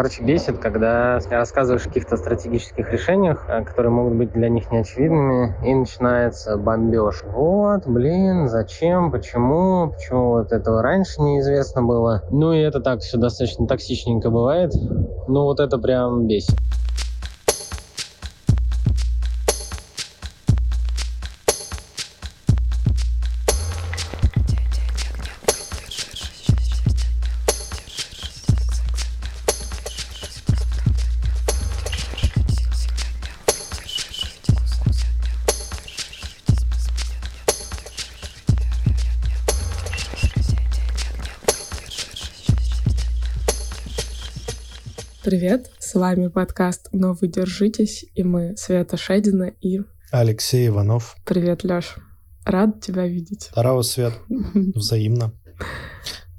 Короче, бесит, когда рассказываешь о каких-то стратегических решениях, э, которые могут быть для них неочевидными, и начинается бомбеж. Вот, блин, зачем, почему, почему вот этого раньше неизвестно было. Ну и это так все достаточно токсичненько бывает. Ну вот это прям бесит. Вами подкаст «Но вы держитесь» и мы Света Шедина и... Алексей Иванов. Привет, Лёш. Рад тебя видеть. Здорово, Свет. Взаимно.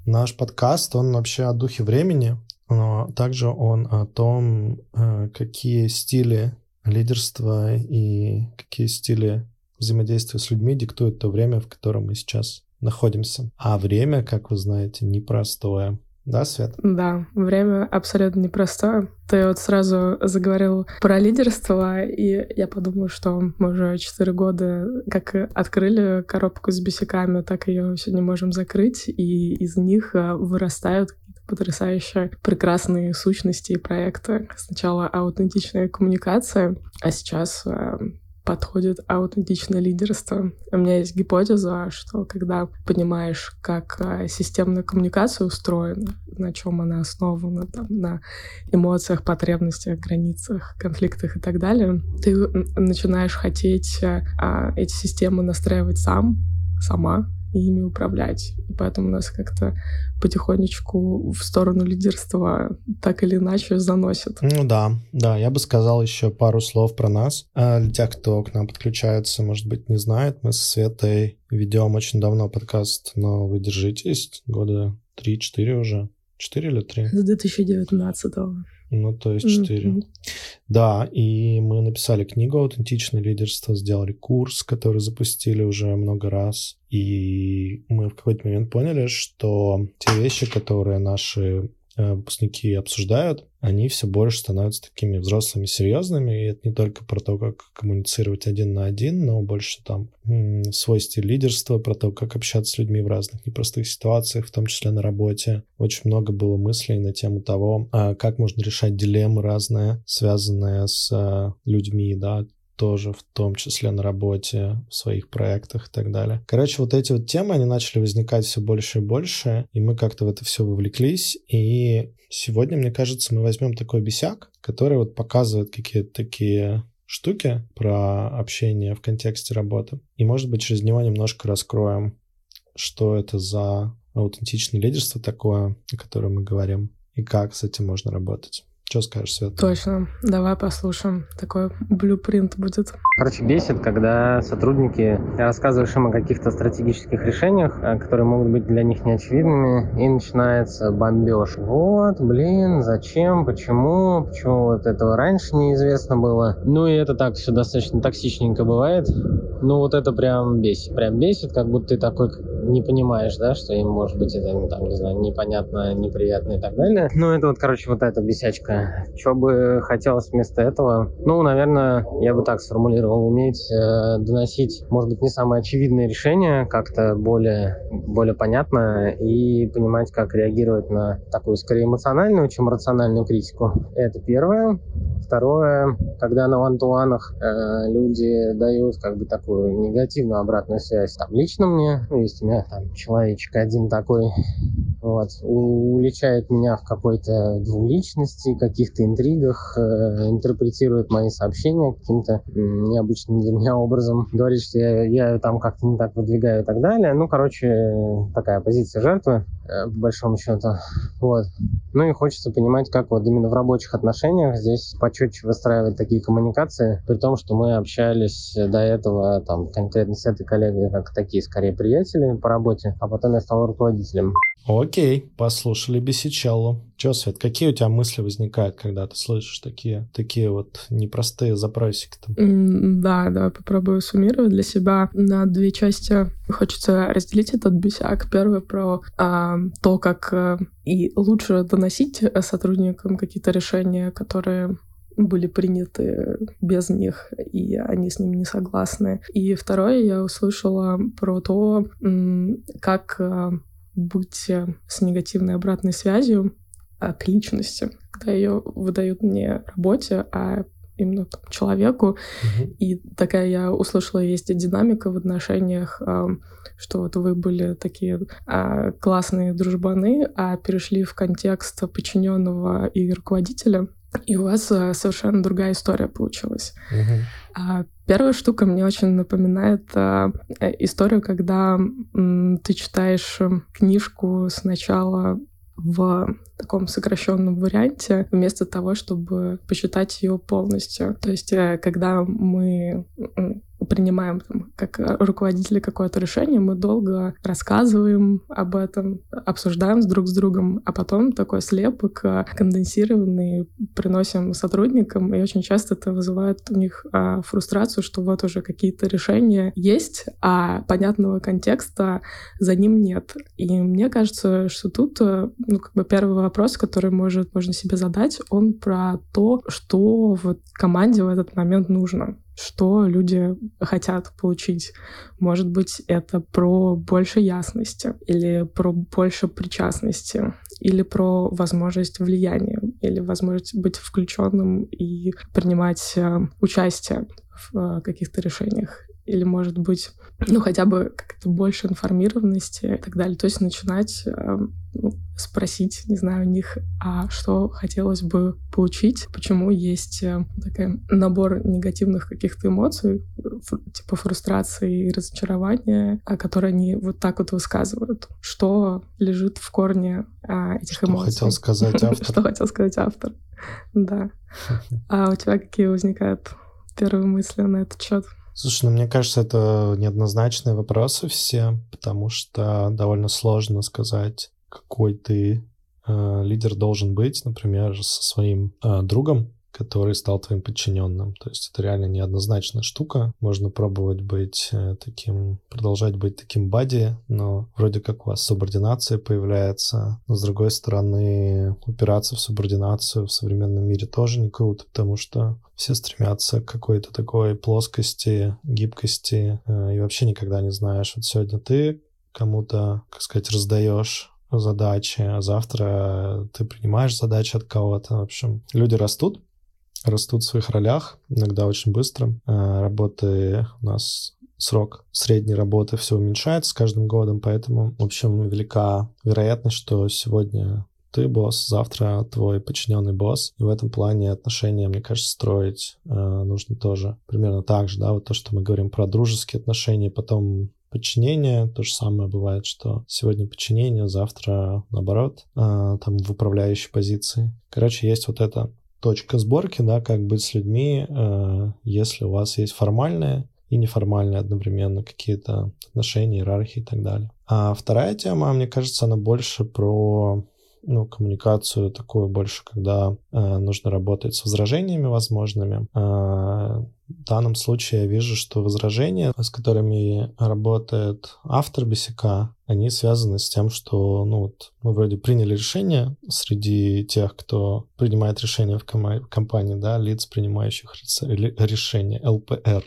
Наш подкаст, он вообще о духе времени, но также он о том, э, какие стили лидерства и какие стили взаимодействия с людьми диктуют то время, в котором мы сейчас находимся. А время, как вы знаете, непростое. Да, Свет? Да, время абсолютно непростое. Ты вот сразу заговорил про лидерство, и я подумала, что мы уже четыре года как открыли коробку с бесиками, так ее сегодня можем закрыть, и из них э, вырастают потрясающие, прекрасные сущности и проекты. Сначала аутентичная коммуникация, а сейчас э, подходит аутентичное лидерство. У меня есть гипотеза, что когда понимаешь, как а, системная коммуникация устроена, на чем она основана, там, на эмоциях, потребностях, границах, конфликтах и так далее, ты начинаешь хотеть а, эти системы настраивать сам, сама, и ими управлять. И поэтому нас как-то потихонечку в сторону лидерства так или иначе заносит. Ну да, да, я бы сказал еще пару слов про нас. А для тех, кто к нам подключается, может быть, не знает, мы с Светой ведем очень давно подкаст, но вы держитесь, года 3-4 уже. 4 или 3? С 2019 -го. Ну, то есть 4. Mm-hmm. Да, и мы написали книгу «Аутентичное лидерство», сделали курс, который запустили уже много раз. И мы в какой-то момент поняли, что те вещи, которые наши Э, выпускники обсуждают, они все больше становятся такими взрослыми, серьезными. И это не только про то, как коммуницировать один на один, но больше там свой стиль лидерства, про то, как общаться с людьми в разных непростых ситуациях, в том числе на работе. Очень много было мыслей на тему того, а, как можно решать дилеммы разные, связанные с э, людьми, да, тоже, в том числе на работе, в своих проектах и так далее. Короче, вот эти вот темы, они начали возникать все больше и больше, и мы как-то в это все вовлеклись, и сегодня, мне кажется, мы возьмем такой бесяк, который вот показывает какие-то такие штуки про общение в контексте работы. И, может быть, через него немножко раскроем, что это за аутентичное лидерство такое, о котором мы говорим, и как с этим можно работать. Что скажешь, Света? Точно. Давай послушаем. Такой блюпринт будет. Короче, бесит, когда сотрудники рассказываешь им о каких-то стратегических решениях, э, которые могут быть для них неочевидными, и начинается бомбеж. Вот, блин, зачем, почему, почему вот этого раньше неизвестно было. Ну и это так все достаточно токсичненько бывает. Ну вот это прям бесит. Прям бесит, как будто ты такой не понимаешь, да, что им может быть это, ну, там, не знаю, непонятно, неприятно и так далее. Ну это вот, короче, вот эта бесячка что бы хотелось вместо этого? Ну, наверное, я бы так сформулировал, уметь э, доносить, может быть, не самые очевидные решения, как-то более, более понятно, и понимать, как реагировать на такую, скорее, эмоциональную, чем рациональную критику. Это первое. Второе, когда на вантуанах э, люди дают как бы такую негативную обратную связь, там, лично мне, ну, есть у меня там человечек один такой, вот, уличает меня в какой-то двуличности, каких-то интригах, э, интерпретирует мои сообщения каким-то необычным для меня образом, говорит, что я, я там как-то не так выдвигаю и так далее. Ну, короче, такая позиция жертвы, э, по большому счету. Вот. Ну и хочется понимать, как вот именно в рабочих отношениях здесь почетче выстраивать такие коммуникации, при том, что мы общались до этого там конкретно с этой коллегой как такие скорее приятели по работе, а потом я стал руководителем. Окей, послушали Бесичеллу. Че, Свет, какие у тебя мысли возникают, когда ты слышишь такие, такие вот непростые запросики? Там? Да, да, попробую суммировать для себя. На две части хочется разделить этот бесяк. Первый про а, то, как а, и лучше доносить сотрудникам какие-то решения, которые были приняты без них, и они с ними не согласны. И второе, я услышала про то, как а, быть э, с негативной обратной связью а, к личности, когда ее выдают не работе, а именно там, человеку. Угу. И такая я услышала, есть динамика в отношениях, что вот вы были такие а, классные дружбаны, а перешли в контекст подчиненного и руководителя. И у вас совершенно другая история получилась. Угу. А первая штука мне очень напоминает а, историю, когда м, ты читаешь книжку сначала в таком сокращенном варианте, вместо того, чтобы почитать ее полностью. То есть, э, когда мы принимаем там, как руководители какое-то решение, мы долго рассказываем об этом, обсуждаем с друг с другом, а потом такой слепок э, конденсированный приносим сотрудникам, и очень часто это вызывает у них а, фрустрацию, что вот уже какие-то решения есть, а понятного контекста за ним нет. И мне кажется, что тут э, ну, как бы первый вопрос, который может, можно себе задать, он про то, что вот команде в этот момент нужно что люди хотят получить. Может быть, это про больше ясности, или про больше причастности, или про возможность влияния, или возможность быть включенным и принимать э, участие в э, каких-то решениях или, может быть, ну, хотя бы как-то больше информированности и так далее. То есть начинать э, ну, спросить, не знаю, у них, а что хотелось бы получить, почему есть э, такой набор негативных каких-то эмоций, типа фрустрации и разочарования, которые они вот так вот высказывают. Что лежит в корне а, этих что эмоций? Что хотел сказать автор. Что хотел сказать автор, да. А у тебя какие возникают первые мысли на этот счет? Слушай, ну мне кажется, это неоднозначные вопросы все, потому что довольно сложно сказать, какой ты э, лидер должен быть, например, со своим э, другом, который стал твоим подчиненным. То есть это реально неоднозначная штука. Можно пробовать быть э, таким, продолжать быть таким бади, но вроде как у вас субординация появляется. Но с другой стороны, упираться в субординацию в современном мире тоже не круто, потому что все стремятся к какой-то такой плоскости, гибкости, э, и вообще никогда не знаешь. Вот сегодня ты кому-то, как сказать, раздаешь задачи, а завтра ты принимаешь задачи от кого-то. В общем, люди растут, растут в своих ролях, иногда очень быстро. А, работы у нас срок средней работы все уменьшается с каждым годом, поэтому, в общем, велика вероятность, что сегодня ты босс, завтра твой подчиненный босс. И в этом плане отношения, мне кажется, строить э, нужно тоже примерно так же, да, вот то, что мы говорим про дружеские отношения, потом подчинение, то же самое бывает, что сегодня подчинение, завтра наоборот, э, там в управляющей позиции. Короче, есть вот это точка сборки, да, как быть с людьми, э, если у вас есть формальные и неформальные одновременно какие-то отношения, иерархии и так далее. А вторая тема, мне кажется, она больше про ну, коммуникацию такую больше, когда э, нужно работать с возражениями возможными. Э, в данном случае я вижу, что возражения, с которыми работает автор бесика, они связаны с тем, что ну, вот, мы вроде приняли решение среди тех, кто принимает решения в ком- компании, да, лиц, принимающих решения, ЛПР.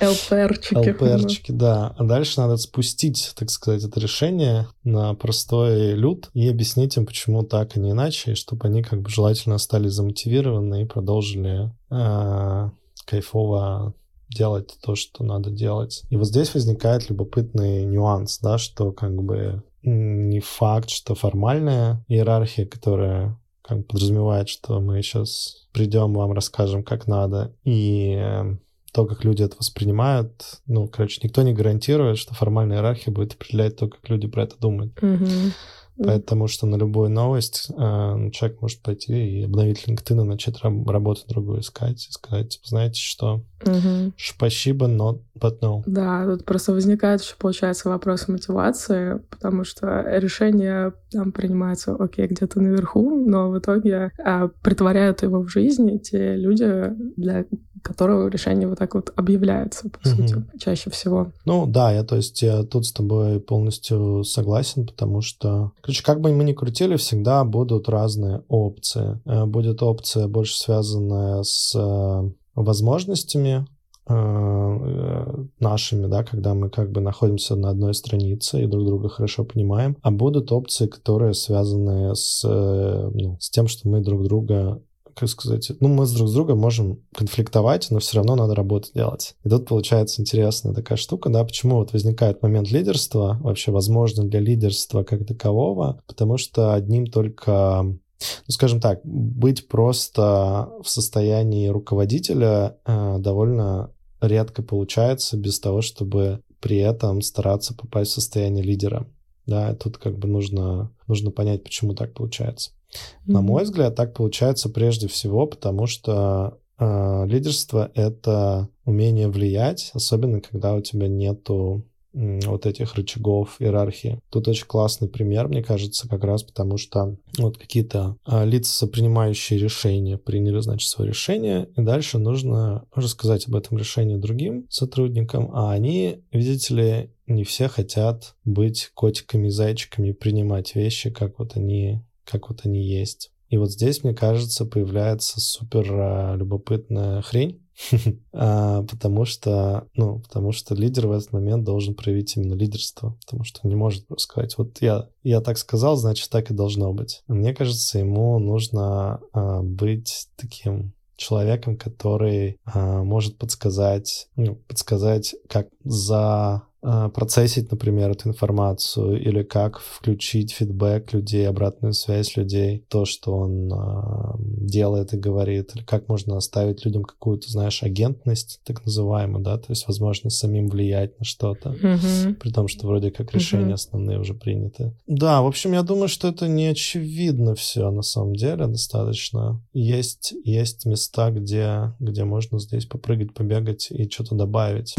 ЛПРчики. ЛПРчики, да. А дальше надо спустить, так сказать, это решение на простой люд и объяснить им, почему так, а не иначе, чтобы они как бы желательно остались замотивированы и продолжили а, кайфово делать то, что надо делать. И вот здесь возникает любопытный нюанс, да, что как бы не факт, что формальная иерархия, которая как бы подразумевает, что мы сейчас придем, вам расскажем, как надо, и э, то, как люди это воспринимают, ну, короче, никто не гарантирует, что формальная иерархия будет определять то, как люди про это думают. Mm-hmm. Потому что на любую новость э, человек может пойти и обновить LinkedIn и начать раб- работу другую искать и сказать, типа, знаете что, Мгм. спасибо, но but no. Да, тут просто возникает еще, получается, вопрос мотивации, потому что решение там принимается, окей, где-то наверху, но в итоге а, притворяют его в жизни те люди, для которого решение вот так вот объявляется, по Мгм. сути, чаще всего. Ну да, я то есть я тут с тобой полностью согласен, потому что, короче, как бы мы ни крутили, всегда будут разные опции. Э, Будет опция больше связанная с э, возможностями э, нашими, да, когда мы как бы находимся на одной странице и друг друга хорошо понимаем, а будут опции, которые связаны с, ну, с тем, что мы друг друга как сказать, ну, мы с друг с другом можем конфликтовать, но все равно надо работу делать. И тут получается интересная такая штука, да, почему вот возникает момент лидерства, вообще возможно для лидерства как такового, потому что одним только ну, скажем так, быть просто в состоянии руководителя э, довольно редко получается без того, чтобы при этом стараться попасть в состояние лидера. Да, тут как бы нужно, нужно понять, почему так получается. На мой взгляд, так получается прежде всего, потому что э, лидерство это умение влиять, особенно когда у тебя нету вот этих рычагов иерархии. Тут очень классный пример, мне кажется, как раз потому что вот какие-то а, лица, принимающие решения, приняли, значит, свое решение, и дальше нужно рассказать об этом решении другим сотрудникам, а они, видите ли, не все хотят быть котиками и зайчиками, принимать вещи, как вот они как вот они есть. И вот здесь, мне кажется, появляется супер а, любопытная хрень, а, потому что, ну, потому что лидер в этот момент должен проявить именно лидерство, потому что не может просто сказать, вот я, я так сказал, значит, так и должно быть. Мне кажется, ему нужно а, быть таким человеком, который а, может подсказать, ну, подсказать, как за процессить, например, эту информацию, или как включить фидбэк людей, обратную связь людей, то, что он а, делает и говорит, или как можно оставить людям какую-то, знаешь, агентность, так называемую, да, то есть возможность самим влиять на что-то, Мгм. при том, что вроде как решения Мгм. основные уже приняты. Да, в общем, я думаю, что это не очевидно все на самом деле достаточно. Есть, есть места, где, где можно здесь попрыгать, побегать и что-то добавить.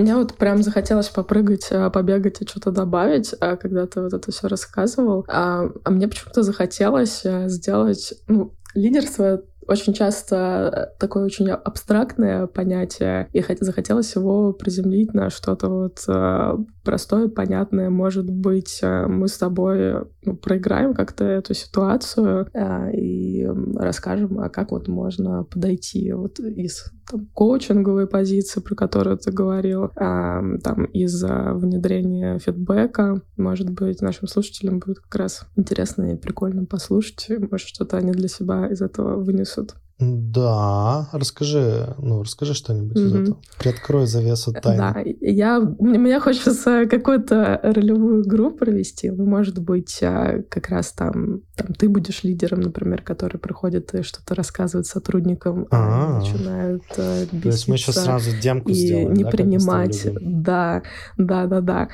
Мне вот прям захотелось попрыгать, а, побегать и что-то добавить, а, когда ты вот это все рассказывал. А, а мне почему-то захотелось а, сделать... Ну, лидерство очень часто такое очень абстрактное понятие, и хот- захотелось его приземлить на что-то вот а, простое, понятное. Может быть, а, мы с тобой ну, проиграем как-то эту ситуацию а, и расскажем, а как вот можно подойти вот из там, коучинговой позиции, про которую ты говорил, а, там из а, внедрения фидбэка. Может быть, нашим слушателям будет как раз интересно и прикольно послушать. Может, что-то они для себя из этого вынесут. Да, расскажи, ну, расскажи что-нибудь из Мгм. этого. Приоткрой завесу тайны. Да, я, мне, хочется какую-то ролевую игру провести. Ну, может быть, а, как раз там, там ты будешь лидером, например, который приходит и что-то рассказывает сотрудникам, а А. начинают а, То есть мы сейчас беситься сразу демку и сделаем, не да, принимать. Да, да, да, да.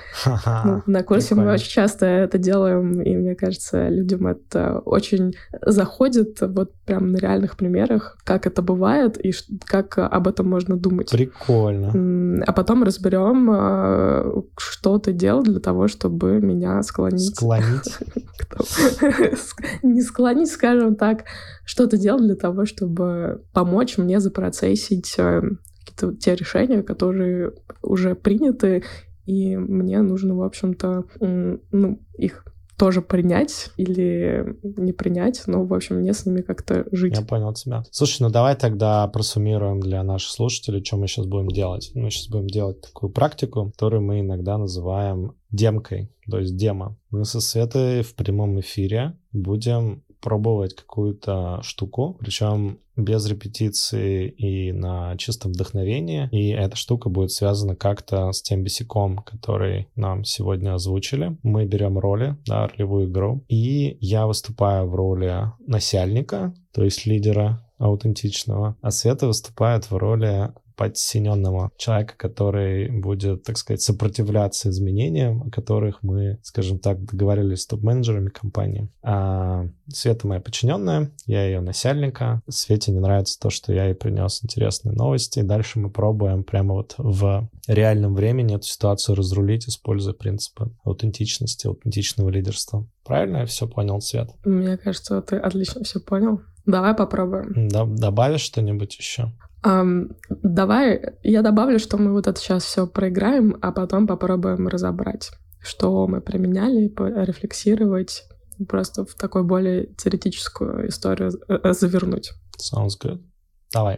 Ну, на курсе мы прикольно. очень часто это делаем, и мне кажется, людям это очень заходит вот прям на реальных примерах, как это бывает и как об этом можно думать. Прикольно. А потом разберем, а, что ты делал для того, чтобы меня склонить. Склонить. Не склонить, скажем так, что ты делал для того, чтобы помочь мне запроцессить э, какие-то те решения, которые уже приняты, и мне нужно, в общем-то, ну, их тоже принять или не принять, но, в общем, мне с ними как-то жить. Я понял тебя. Слушай, ну давай тогда просуммируем для наших слушателей, что мы сейчас будем делать. Мы сейчас будем делать такую практику, которую мы иногда называем демкой, то есть демо. Мы со Светой в прямом эфире будем пробовать какую-то штуку, причем без репетиции и на чистом вдохновении. И эта штука будет связана как-то с тем бесиком, который нам сегодня озвучили. Мы берем роли, да, ролевую игру, и я выступаю в роли насяльника, то есть лидера аутентичного, а Света выступает в роли подсиненного человека, который будет, так сказать, сопротивляться изменениям, о которых мы, скажем так, договаривались с топ-менеджерами компании. А Света моя подчиненная, я ее начальника. Свете не нравится то, что я ей принес интересные новости. И дальше мы пробуем прямо вот в реальном времени эту ситуацию разрулить, используя принципы аутентичности, аутентичного лидерства. Правильно я все понял, Свет? Мне кажется, ты отлично все понял. Давай попробуем. Добавишь что-нибудь еще? Um, давай я добавлю, что мы вот это сейчас все проиграем, а потом попробуем разобрать, что мы применяли, рефлексировать, просто в такой более теоретическую историю э, э, завернуть. Sounds good. Давай.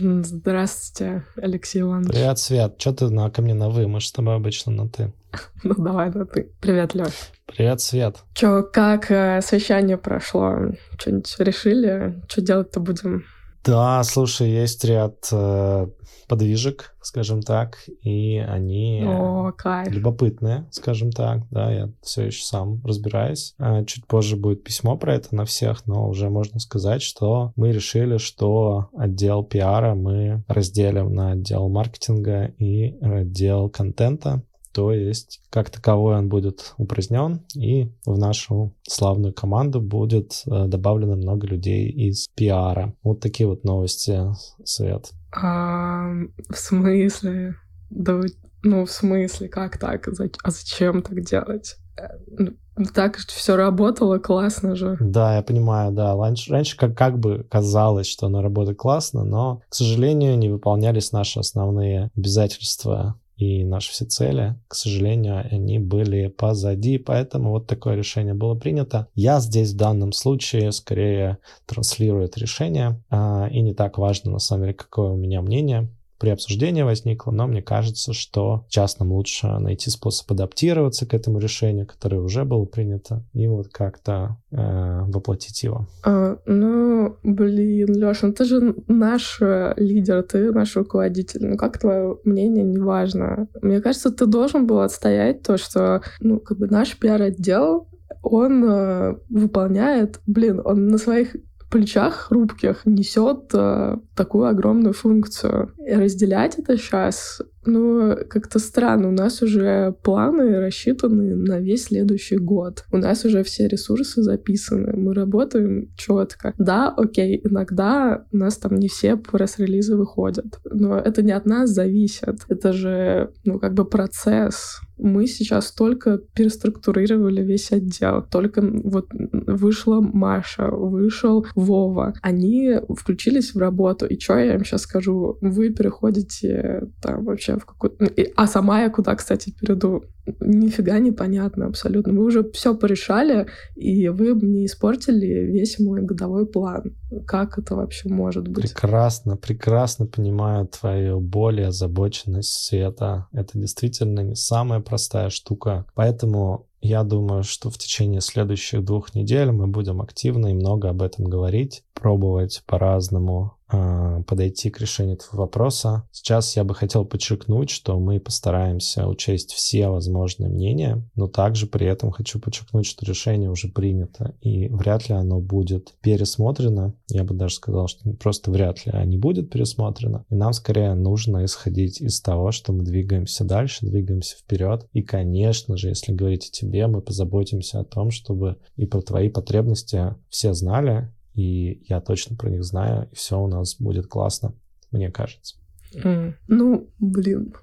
Здравствуйте, Алексей Иванович. Привет, Свет. Что ты на, ко мне на «вы»? Мы же с тобой обычно на «ты». Ну, давай на «ты». Привет, Лёш. Привет, Свет. Чё, как э, совещание прошло? Что-нибудь решили? Что делать-то будем? Да, слушай, есть ряд э, подвижек, скажем так, и они О, кайф. любопытные, скажем так, да, я все еще сам разбираюсь. А чуть позже будет письмо про это на всех, но уже можно сказать, что мы решили, что отдел пиара мы разделим на отдел маркетинга и отдел контента, то есть как таковой он будет упразднен, и в нашу славную команду будет э, добавлено много людей из пиара. Вот такие вот новости, Свет. А, в смысле? Да, ну, в смысле, как так? А зачем так делать? Э, ну, так все работало классно же. Да, я понимаю, да. Раньше, раньше как, как бы казалось, что оно работает классно, но, к сожалению, не выполнялись наши основные обязательства и наши все цели, к сожалению, они были позади, поэтому вот такое решение было принято. Я здесь в данном случае скорее транслирую это решение, а, и не так важно на самом деле, какое у меня мнение при обсуждении возникло, но мне кажется, что нам лучше найти способ адаптироваться к этому решению, которое уже было принято, и вот как-то э, воплотить его. А, ну, блин, Леша, ну ты же наш э, лидер, ты наш руководитель. Ну как твое мнение, неважно. Мне кажется, ты должен был отстоять то, что, ну, как бы наш пиар-отдел он э, выполняет, блин, он на своих плечах хрупких несет э, такую огромную функцию. И разделять это сейчас, ну, как-то странно. У нас уже планы рассчитаны на весь следующий год. У нас уже все ресурсы записаны. Мы работаем четко. Да, окей, иногда у нас там не все пресс-релизы выходят. Но это не от нас зависит. Это же, ну, как бы процесс мы сейчас только переструктурировали весь отдел. Только вот вышла Маша, вышел Вова. Они включились в работу. И что я им сейчас скажу? Вы переходите там вообще в какую-то... А сама я куда, кстати, перейду? Нифига не понятно абсолютно. Мы уже все порешали, и вы мне испортили весь мой годовой план. Как это вообще может быть? Прекрасно, прекрасно понимаю твою боль и озабоченность Света. Это действительно не самая простая штука. Поэтому я думаю, что в течение следующих двух недель мы будем активно и много об этом говорить, пробовать по-разному э, подойти к решению этого вопроса. Сейчас я бы хотел подчеркнуть, что мы постараемся учесть все возможные мнения, но также при этом хочу подчеркнуть, что решение уже принято, и вряд ли оно будет пересмотрено. Я бы даже сказал, что просто вряд ли, а не будет пересмотрено. И нам скорее нужно исходить из того, что мы двигаемся дальше, двигаемся вперед. И, конечно же, если говорить о тебе, мы позаботимся о том, чтобы и про твои потребности все знали, и я точно про них знаю, и все у нас будет классно, мне кажется. Mm. Ну, блин.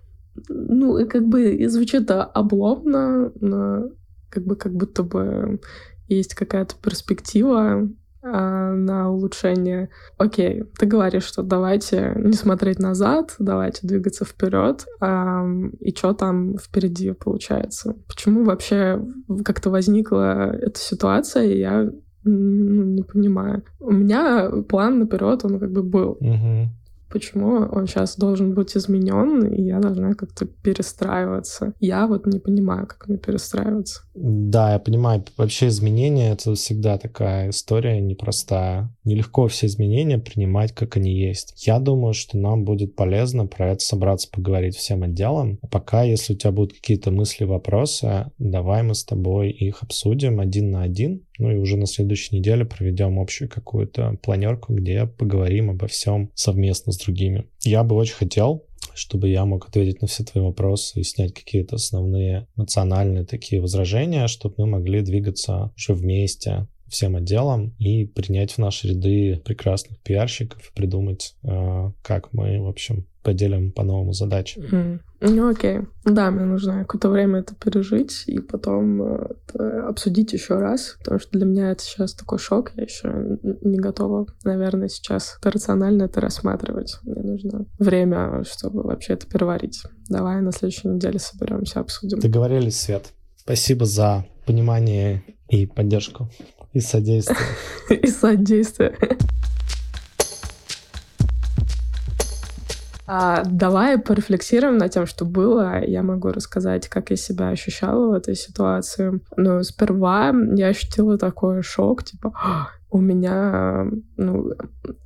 Ну, как бы звучит обломно, но как бы как будто бы есть какая-то перспектива на улучшение. Окей, ты говоришь, что давайте не смотреть назад, давайте двигаться вперед. А, и что там впереди получается? Почему вообще как-то возникла эта ситуация, и я ну, не понимаю. У меня план наперед, он как бы был. Угу почему он сейчас должен быть изменен, и я должна как-то перестраиваться. Я вот не понимаю, как мне перестраиваться. Да, я понимаю. Вообще изменения — это всегда такая история непростая. Нелегко все изменения принимать, как они есть. Я думаю, что нам будет полезно про это собраться поговорить всем отделам. А пока, если у тебя будут какие-то мысли, вопросы, давай мы с тобой их обсудим один на один Ну и уже на следующей неделе проведем общую какую-то планерку, где поговорим обо всем совместно с другими. Я бы очень хотел, чтобы я мог ответить на все твои вопросы и снять какие-то основные эмоциональные такие возражения, чтобы мы могли двигаться уже вместе всем отделам и принять в наши ряды прекрасных пиарщиков придумать, э, как мы, в общем, поделим по-новому задачи. Mm. Ну окей. Да, мне нужно какое-то время это пережить и потом э, это обсудить еще раз, потому что для меня это сейчас такой шок, я еще не готова, наверное, сейчас это рационально это рассматривать. Мне нужно время, чтобы вообще это переварить. Давай на следующей неделе соберемся, обсудим. Договорились, Свет. Спасибо за понимание и поддержку. И содействие. И содействие. А, давай порефлексируем на тем, что было. Я могу рассказать, как я себя ощущала в этой ситуации. Но сперва я ощутила такой шок, типа, «А, у меня ну,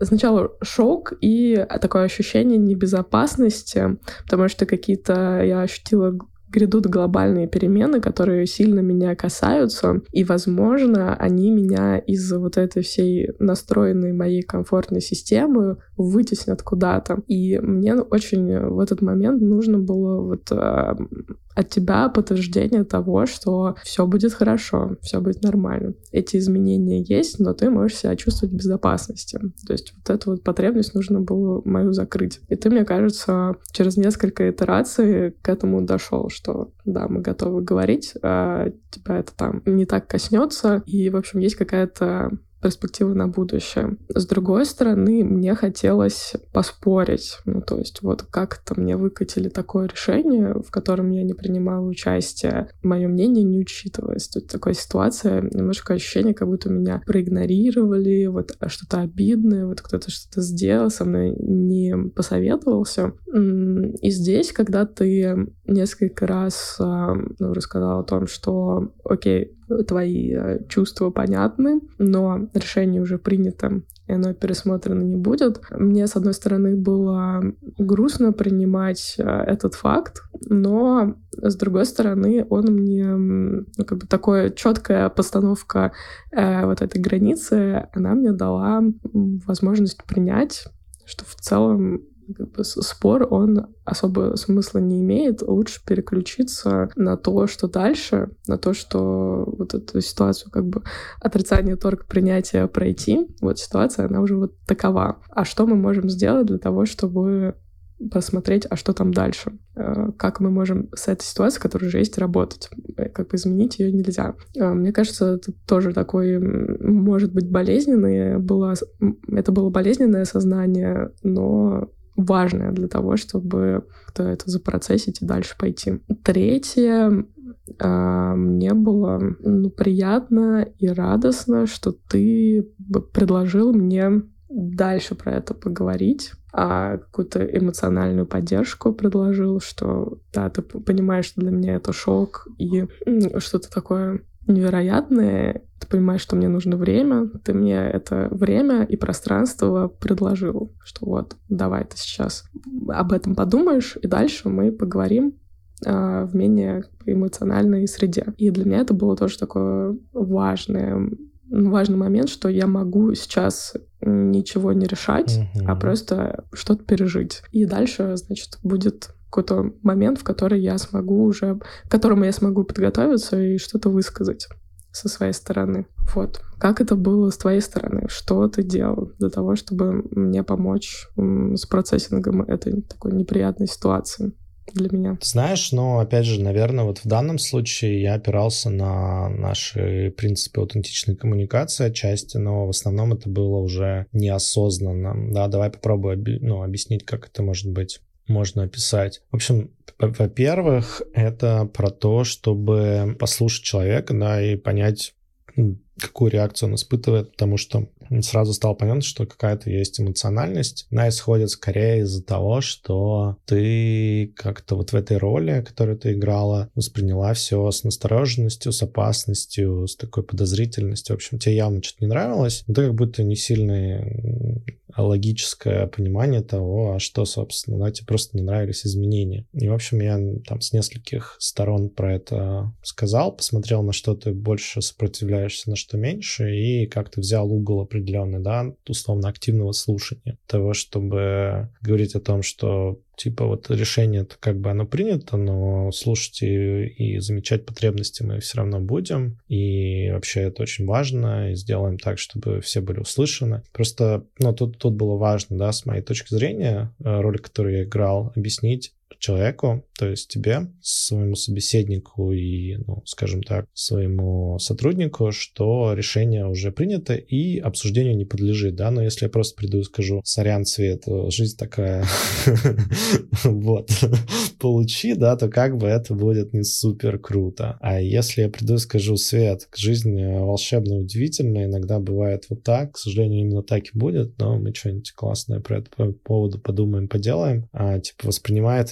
сначала шок и такое ощущение небезопасности, потому что какие-то я ощутила грядут глобальные перемены, которые сильно меня касаются, и, возможно, они меня из вот этой всей настроенной моей комфортной системы вытеснят куда-то. И мне очень в этот момент нужно было вот а, от тебя подтверждение того, что все будет хорошо, все будет нормально. Эти изменения есть, но ты можешь себя чувствовать в безопасности. То есть вот эту вот потребность нужно было мою закрыть. И ты, мне кажется, через несколько итераций к этому дошел, что да, мы готовы говорить, а тебя это там не так коснется, и, в общем, есть какая-то перспективы на будущее. С другой стороны, мне хотелось поспорить. Ну, то есть вот как-то мне выкатили такое решение, в котором я не принимала участие, мое мнение не учитывалось. Тут такая ситуация, немножко ощущение, как будто меня проигнорировали, вот что-то обидное, вот кто-то что-то сделал, со мной не посоветовался. И здесь, когда ты несколько раз ну, рассказал о том, что, окей, твои э, чувства понятны, но решение уже принято, и оно пересмотрено не будет. Мне, с одной стороны, было грустно принимать э, этот факт, но с другой стороны, он мне, ну, как бы такая четкая постановка э, вот этой границы, она мне дала возможность принять, что в целом как бы спор, он особо смысла не имеет. Лучше переключиться на то, что дальше, на то, что вот эту ситуацию как бы отрицание торг принятия пройти. Вот ситуация, она уже вот такова. А что мы можем сделать для того, чтобы посмотреть, а что там дальше, э, как мы можем с этой ситуацией, которая уже есть, работать, э, как бы изменить ее нельзя. Э, мне кажется, это тоже такой, может быть, болезненный, было, это было болезненное сознание, но важное для того, чтобы это запроцессить и дальше пойти. Третье, а, мне было ну, приятно и радостно, что ты предложил мне дальше про это поговорить, а какую-то эмоциональную поддержку предложил, что да, ты понимаешь, что для меня это шок и что-то такое невероятное. Ты понимаешь, что мне нужно время. Ты мне это время и пространство предложил, что вот, давай ты сейчас об этом подумаешь, и дальше мы поговорим а, в менее эмоциональной среде. И для меня это было тоже такое важное важный момент, что я могу сейчас ничего не решать, mm-hmm. а просто что-то пережить. И дальше, значит, будет какой-то момент, в который я смогу уже, к которому я смогу подготовиться и что-то высказать со своей стороны. Вот. Как это было с твоей стороны? Что ты делал для того, чтобы мне помочь с процессингом этой такой неприятной ситуации? для меня. Знаешь, но опять же, наверное, вот в данном случае я опирался на наши принципы аутентичной коммуникации отчасти, но в основном это было уже неосознанно. Да, давай попробую ну, объяснить, как это может быть можно описать? В общем, во-первых, это про то, чтобы послушать человека, да, и понять, какую реакцию он испытывает, потому что сразу стало понятно, что какая-то есть эмоциональность. Она исходит скорее из-за того, что ты как-то вот в этой роли, которую ты играла, восприняла все с настороженностью, с опасностью, с такой подозрительностью. В общем, тебе явно что-то не нравилось, но ты как будто не сильно логическое понимание того, а что, собственно, да, тебе просто не нравились изменения. И, в общем, я там с нескольких сторон про это сказал, посмотрел, на что ты больше сопротивляешься, на что меньше, и как-то взял угол определенный, да, условно активного слушания, того, чтобы говорить о том, что типа вот решение это как бы оно принято, но слушать и, и замечать потребности мы все равно будем, и вообще это очень важно, и сделаем так, чтобы все были услышаны. Просто, ну, тут, тут было важно, да, с моей точки зрения, э, роль, которую я играл, объяснить, человеку, то есть тебе, своему собеседнику и, ну, скажем так, своему сотруднику, что решение уже принято и обсуждению не подлежит, да, но если я просто приду и скажу, сорян, Свет, жизнь такая, вот, получи, да, то как бы это будет не супер круто. А если я приду и скажу, Свет, жизнь волшебная, удивительная, иногда бывает вот так, к сожалению, именно так и будет, но мы что-нибудь классное про это по поводу подумаем, поделаем, а, типа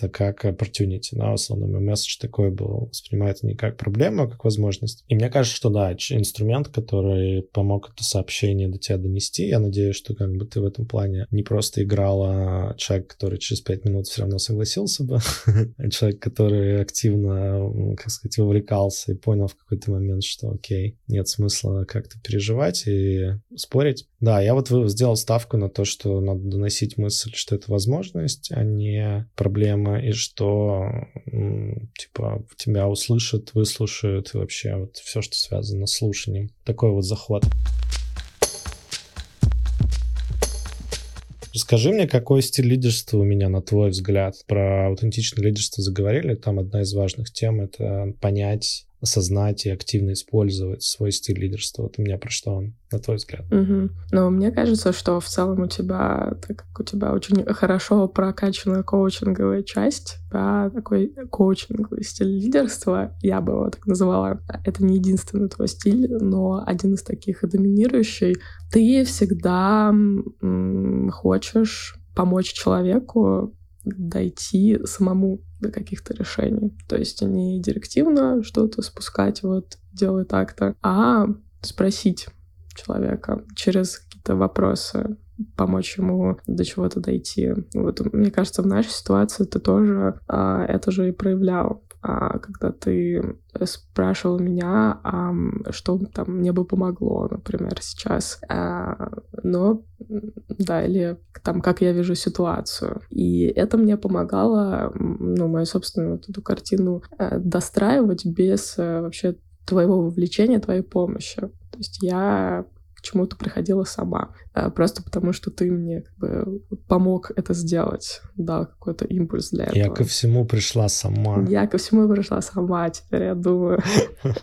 воспринимается как opportunity, да, условно, мой месседж такой был, воспринимает не как проблему, а как возможность. И мне кажется, что да, инструмент, который помог это сообщение до тебя донести, я надеюсь, что как бы ты в этом плане не просто играла человек, который через пять минут все равно согласился бы, а человек, который активно, как сказать, вовлекался и понял в какой-то момент, что окей, нет смысла как-то переживать и спорить. Да, я вот сделал ставку на то, что надо доносить мысль, что это возможность, а не проблема, и что, типа, тебя услышат, выслушают, и вообще вот все, что связано с слушанием. Такой вот захват. Расскажи мне, какой стиль лидерства у меня, на твой взгляд? Про аутентичное лидерство заговорили. Там одна из важных тем — это понять, осознать и активно использовать свой стиль лидерства. Вот у меня про что он, на твой взгляд? Угу. Но мне кажется, что в целом у тебя, так как у тебя очень хорошо прокачана коучинговая часть, да, такой коучинговый стиль лидерства, я бы его так называла. Это не единственный твой стиль, но один из таких доминирующий. Ты всегда хочешь помочь человеку дойти самому до каких-то решений. То есть не директивно что-то спускать, вот делай так-то, а спросить человека через какие-то вопросы, помочь ему до чего-то дойти. Вот мне кажется, в нашей ситуации ты тоже а, это же и проявлял когда ты спрашивал меня, а, что там мне бы помогло, например, сейчас. А, но, да, или там, как я вижу ситуацию. И это мне помогало, ну, мою собственную вот эту картину э, достраивать без э, вообще твоего вовлечения, твоей помощи. То есть я к чему-то приходила сама. Э, просто потому, что ты мне как бы помог это сделать, дал какой-то импульс для этого. Я ко всему пришла сама. Я ко всему пришла сама, теперь я думаю.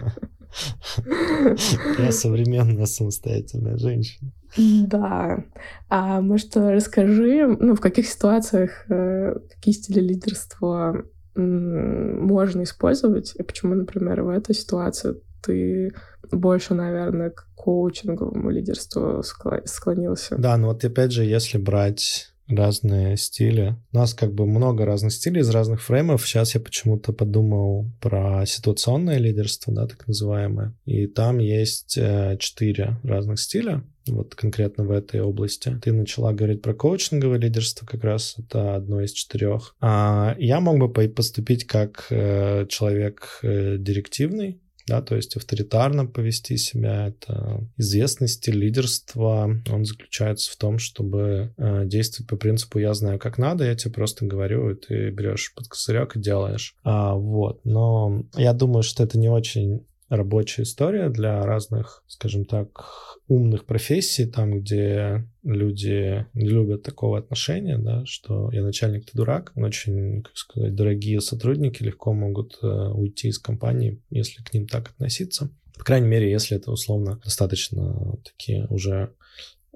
Я современная самостоятельная женщина. Да. А может, расскажи, ну, в каких ситуациях э, какие стили лидерства можно использовать, и почему, например, в этой ситуации ты больше, наверное, к коучинговому лидерству склонился. Да, но вот опять же, если брать разные стили. У нас как бы много разных стилей из разных фреймов. Сейчас я почему-то подумал про ситуационное лидерство, да, так называемое. И там есть э, четыре разных стиля вот конкретно в этой области. Ты начала говорить про коучинговое лидерство, как раз это одно из четырех. А я мог бы поступить как э, человек э, директивный, да, то есть авторитарно повести себя, это известный стиль лидерства, он заключается в том, чтобы э, действовать по принципу «я знаю, как надо», я тебе просто говорю, и ты берешь под козырек и делаешь. А, вот, но я думаю, что это не очень рабочая история для разных, скажем так, умных профессий, там, где люди не любят такого отношения, да, что я начальник, ты дурак. Очень, как сказать, дорогие сотрудники легко могут э, уйти из компании, если к ним так относиться. По крайней мере, если это условно достаточно такие уже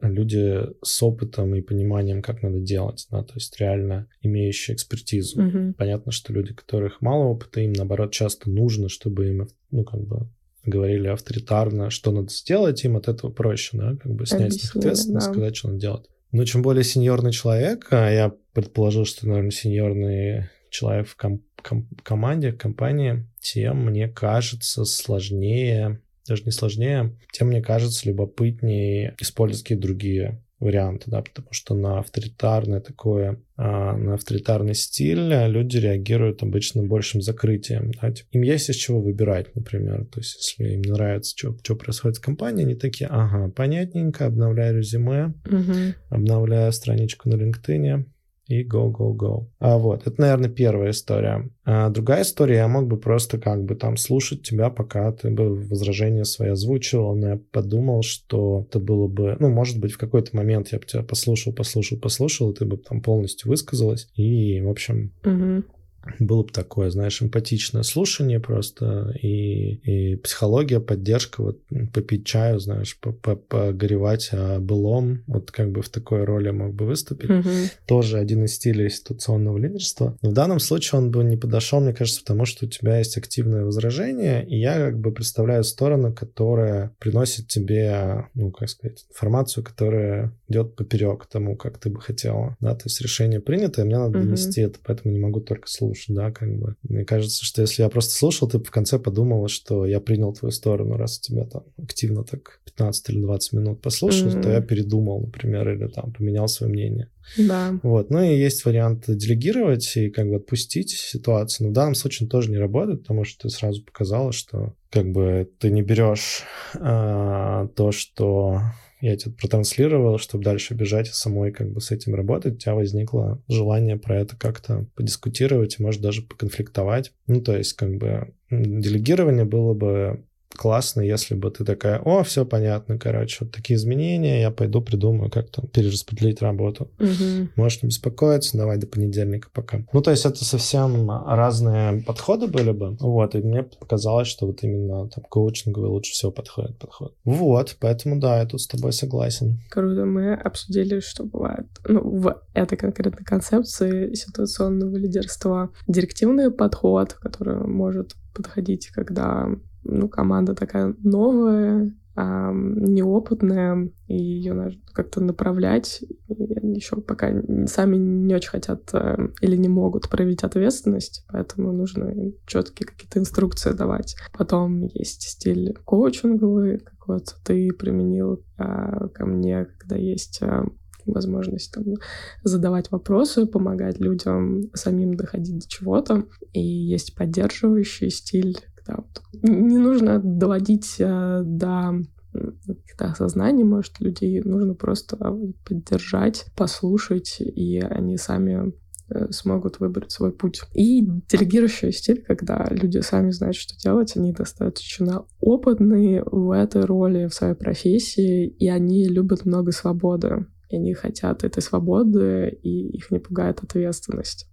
люди с опытом и пониманием, как надо делать, да, то есть реально имеющие экспертизу. Mm-hmm. Понятно, что люди, которых мало опыта, им наоборот часто нужно, чтобы им, ну, как бы говорили авторитарно, что надо сделать, им от этого проще, да, как бы снять с них ответственность, да. сказать, что надо делать. Но чем более сеньорный человек, а я предположил, что, наверное, сеньорный человек в ком- ком- команде, компании, тем, мне кажется, сложнее даже не сложнее, тем, мне кажется, любопытнее использовать какие-то другие варианты, да, потому что на авторитарное такое, а, на авторитарный стиль люди реагируют обычно большим закрытием. Да? Типа, им есть из чего выбирать, например. То есть, если им нравится, что, что происходит в компании, они такие, ага, понятненько, обновляю резюме, угу. обновляю страничку на LinkedIn, и go, go, go. А вот, это, наверное, первая история. А другая история, я мог бы просто как бы там слушать тебя, пока ты бы возражения свои озвучивал, но я подумал, что это было бы, ну, может быть, в какой-то момент я бы тебя послушал, послушал, послушал, и ты бы там полностью высказалась, и, в общем, угу было бы такое, знаешь, эмпатичное слушание просто и, и психология, поддержка, вот попить чаю, знаешь, погоревать о былом, вот как бы в такой роли мог бы выступить. Угу. Тоже один из стилей институционного лидерства. Но в данном случае он бы не подошел, мне кажется, потому что у тебя есть активное возражение, и я как бы представляю сторону, которая приносит тебе, ну, как сказать, информацию, которая идет поперек тому, как ты бы хотела, да, то есть решение принято, и мне надо донести угу. это, поэтому не могу только слушать слушать, да, как бы. Мне кажется, что если я просто слушал, ты в конце подумала, что я принял твою сторону, раз тебя там активно так 15 или 20 минут послушал, mm-hmm. то я передумал, например, или там поменял свое мнение. Да. Вот. Ну и есть вариант делегировать и как бы отпустить ситуацию. Но в данном случае он тоже не работает, потому что ты сразу показала, что как бы ты не берешь а, то, что я тебе протранслировал, чтобы дальше бежать и самой как бы с этим работать, у тебя возникло желание про это как-то подискутировать и, может, даже поконфликтовать. Ну, то есть, как бы, делегирование было бы классно, если бы ты такая, о, все понятно, короче, вот такие изменения, я пойду придумаю, как там перераспределить работу. Угу. Можешь не беспокоиться, давай до понедельника пока. Ну, то есть это совсем разные подходы были бы, вот, и мне показалось, что вот именно там коучинговый лучше всего подходит подход. Вот, поэтому да, я тут с тобой согласен. Круто, мы обсудили, что бывает, ну, в этой конкретной концепции ситуационного лидерства директивный подход, который может подходить, когда ну, команда такая новая, неопытная, и ее надо как-то направлять. И еще пока сами не очень хотят а, или не могут проявить ответственность, поэтому нужно четкие какие-то инструкции давать. Потом есть стиль коучинговый, как вот ты применил а, ко мне, когда есть а, возможность там, задавать вопросы, помогать людям самим доходить до чего-то. И есть поддерживающий стиль, вот. Не нужно доводить э, до каких-то осознаний, может, людей нужно просто поддержать, послушать, и они сами э, смогут выбрать свой путь. И делегирующий стиль, когда люди сами знают, что делать, они достаточно опытные в этой роли, в своей профессии, и они любят много свободы. И они хотят этой свободы, и их не пугает ответственность.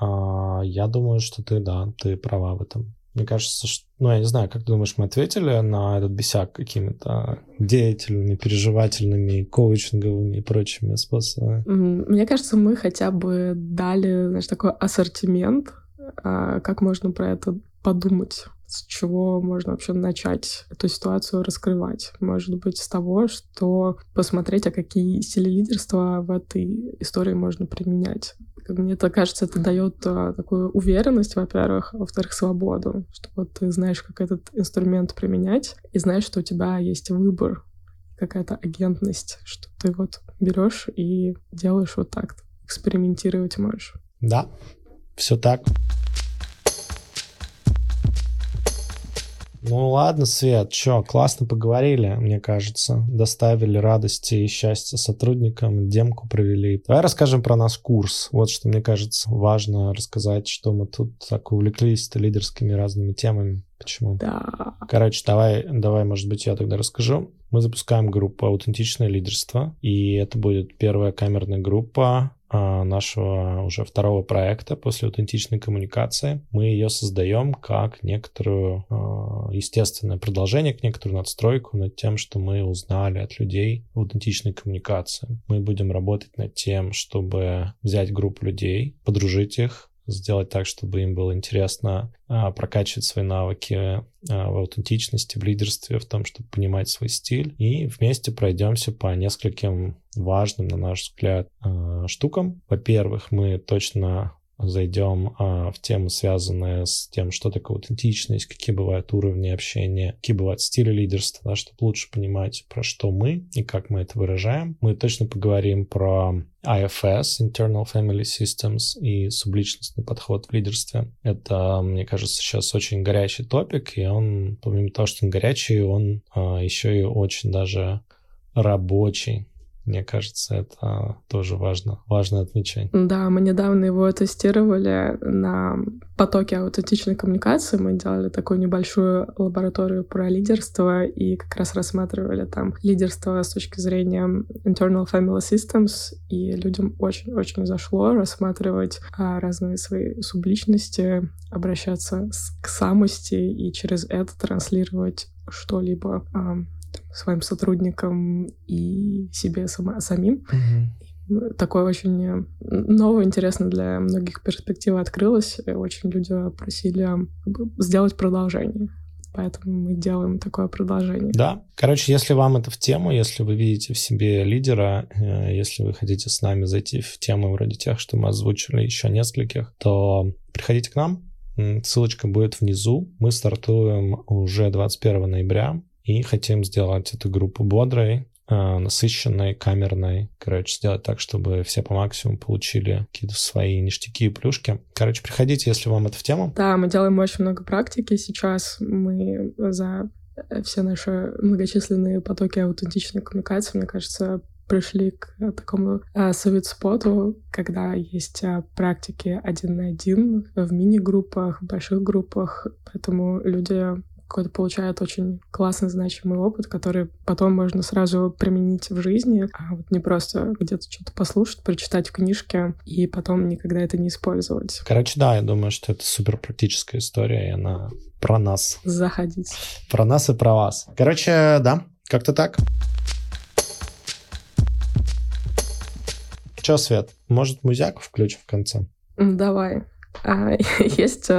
А, я думаю, что ты, да, ты права в этом. Мне кажется, что, ну, я не знаю, как ты думаешь, мы ответили на этот бесяк какими-то деятельными, переживательными, коучинговыми и прочими способами? Мне кажется, мы хотя бы дали, знаешь, такой ассортимент, а, как можно про это подумать с чего можно вообще начать эту ситуацию раскрывать. Может быть, с того, что посмотреть, а какие стили лидерства в этой истории можно применять. Мне это кажется, это дает а, такую уверенность, во-первых, а во-вторых, свободу, что вот ты знаешь, как этот инструмент применять, и знаешь, что у тебя есть выбор, какая-то агентность, что ты вот берешь и делаешь вот так, экспериментировать можешь. Да, все так. Ну ладно, Свет, что, классно поговорили, мне кажется. Доставили радости и счастья сотрудникам, демку провели. Давай расскажем про наш курс. Вот что мне кажется важно рассказать, что мы тут так увлеклись лидерскими разными темами. Почему? Да. Короче, давай, давай, может быть, я тогда расскажу. Мы запускаем группу «Аутентичное лидерство», и это будет первая камерная группа нашего уже второго проекта после аутентичной коммуникации. Мы ее создаем как некоторую а, естественное продолжение, к некоторую надстройку над тем, что мы узнали от людей в аутентичной коммуникации. Мы будем работать над тем, чтобы взять группу людей, подружить их, сделать так, чтобы им было интересно а, прокачивать свои навыки а, в аутентичности, в лидерстве, в том, чтобы понимать свой стиль. И вместе пройдемся по нескольким важным, на наш взгляд, а, штукам. Во-первых, мы точно зайдем а, в темы, связанные с тем, что такое аутентичность, какие бывают уровни общения, какие бывают стили лидерства, да, чтобы лучше понимать, про что мы и как мы это выражаем. Мы точно поговорим про IFS, Internal Family Systems и субличностный подход в лидерстве. Это, мне кажется, сейчас очень горячий топик, и он, помимо того, что он горячий, он а, еще и очень даже рабочий. Мне кажется, это тоже важно, важно отмечать. Да, мы недавно его тестировали на потоке аутентичной коммуникации. Мы делали такую небольшую лабораторию про лидерство и как раз рассматривали там лидерство с точки зрения internal family systems, и людям очень-очень зашло рассматривать а, разные свои субличности, обращаться к самости и через это транслировать что-либо а, своим сотрудникам и себе сама, самим. Mm-hmm. Такое очень новое, интересно для многих перспектива открылось. И очень люди просили сделать продолжение. Поэтому мы делаем такое продолжение. Да. Короче, если вам это в тему, если вы видите в себе лидера, э, если вы хотите с нами зайти в темы вроде тех, что мы озвучили, еще нескольких, то приходите к нам. Ссылочка будет внизу. Мы стартуем уже 21 ноября и хотим сделать эту группу бодрой, а, насыщенной, камерной. Короче, сделать так, чтобы все по максимуму получили какие-то свои ништяки и плюшки. Короче, приходите, если вам это в тему. Да, мы делаем очень много практики. Сейчас мы за все наши многочисленные потоки аутентичной коммуникации, мне кажется, пришли к такому а, совет-споту, когда есть практики один на один в мини-группах, в больших группах, поэтому люди какой-то получает очень классный, значимый опыт, который потом можно сразу применить в жизни, а вот не просто где-то что-то послушать, прочитать в книжке и потом никогда это не использовать. Короче, да, я думаю, что это супер практическая история, и она про нас. Заходите. Про нас и про вас. Короче, да, как-то так. Че, Свет, может, музяку включим в конце? Давай. А, есть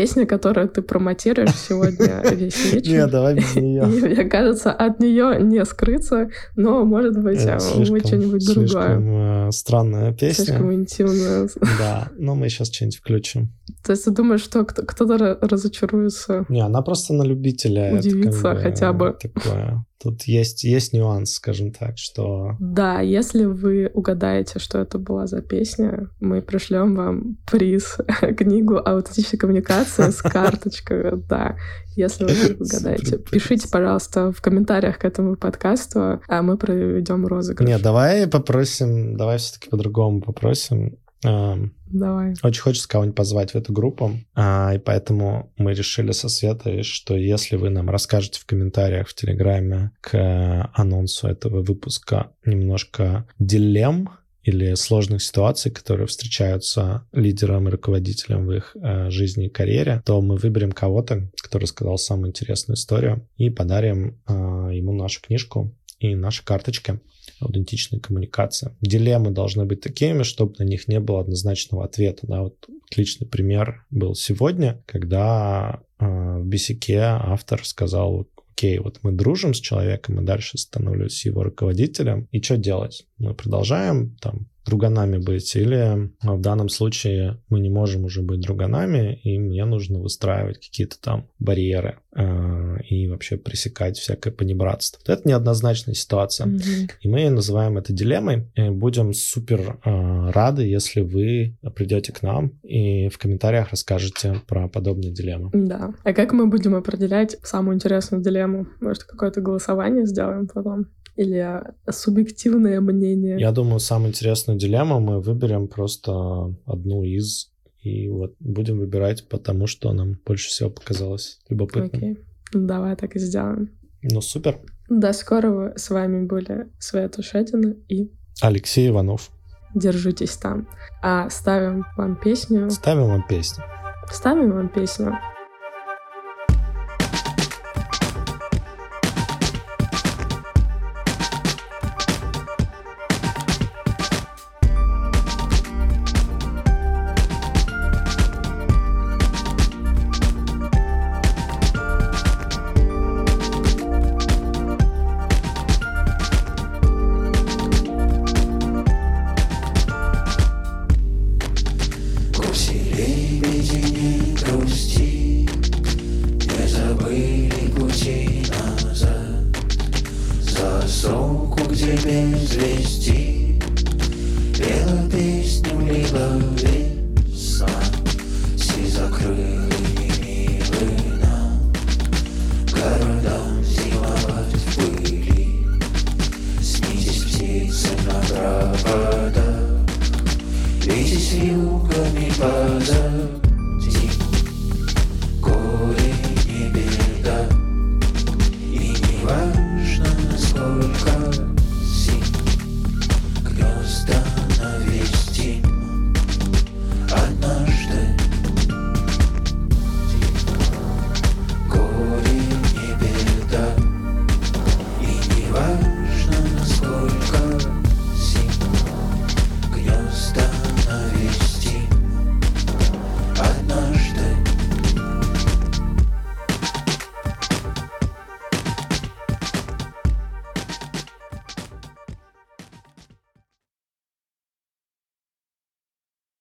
песня, которую ты промотируешь сегодня весь вечер. Нет, давай без нее. Мне кажется, от нее не скрыться, но, может быть, мы что-нибудь другое. Э, странная песня. Слишком интимная. Да, но мы сейчас что-нибудь включим. То есть ты думаешь, что кто-то разочаруется? Не, она просто на любителя. Удивиться хотя бы. Такое Тут есть, есть нюанс, скажем так, что... Да, если вы угадаете, что это была за песня, мы пришлем вам приз, книгу «Аутентичная коммуникация» с карточкой, да. Если вы угадаете. Пишите, пожалуйста, в комментариях к этому подкасту, а мы проведем розыгрыш. Нет, давай попросим, давай все-таки по-другому попросим. Давай. Очень хочется кого-нибудь позвать в эту группу, а, и поэтому мы решили со Светой, что если вы нам расскажете в комментариях в Телеграме к анонсу этого выпуска немножко дилемм, или сложных ситуаций, которые встречаются лидерам и руководителям в их э, жизни и карьере, то мы выберем кого-то, кто рассказал самую интересную историю, и подарим э, ему нашу книжку и наши карточки аутентичной коммуникации. Дилеммы должны быть такими, чтобы на них не было однозначного ответа. Да, вот отличный пример был сегодня, когда э, в бесике автор сказал, окей, вот мы дружим с человеком, и дальше становлюсь его руководителем, и что делать? Мы продолжаем там друганами быть, или в данном случае мы не можем уже быть друганами, и мне нужно выстраивать какие-то там барьеры э, и вообще пресекать всякое понебратство. Это неоднозначная ситуация, mm-hmm. и мы называем это дилеммой. И будем супер э, рады, если вы придете к нам и в комментариях расскажете про подобные дилеммы. Да. А как мы будем определять самую интересную дилемму? Может, какое-то голосование сделаем потом? или субъективное мнение? Я думаю, самую интересную дилемму мы выберем просто одну из и вот будем выбирать потому, что нам больше всего показалось любопытным. Окей, давай так и сделаем. Ну, супер. До скорого. С вами были Света Шедина и... Алексей Иванов. Держитесь там. А ставим вам песню. Ставим вам песню. Ставим вам песню. changing.